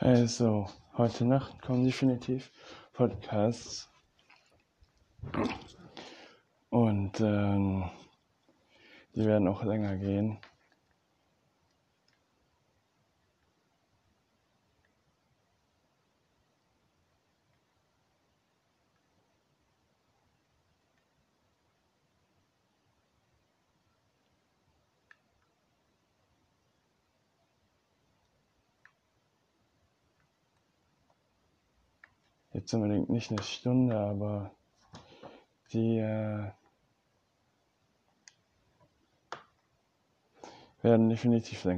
Also, heute Nacht kommen definitiv Podcasts. Und ähm, die werden auch länger gehen. Jetzt unbedingt nicht eine Stunde, aber die äh, werden definitiv länger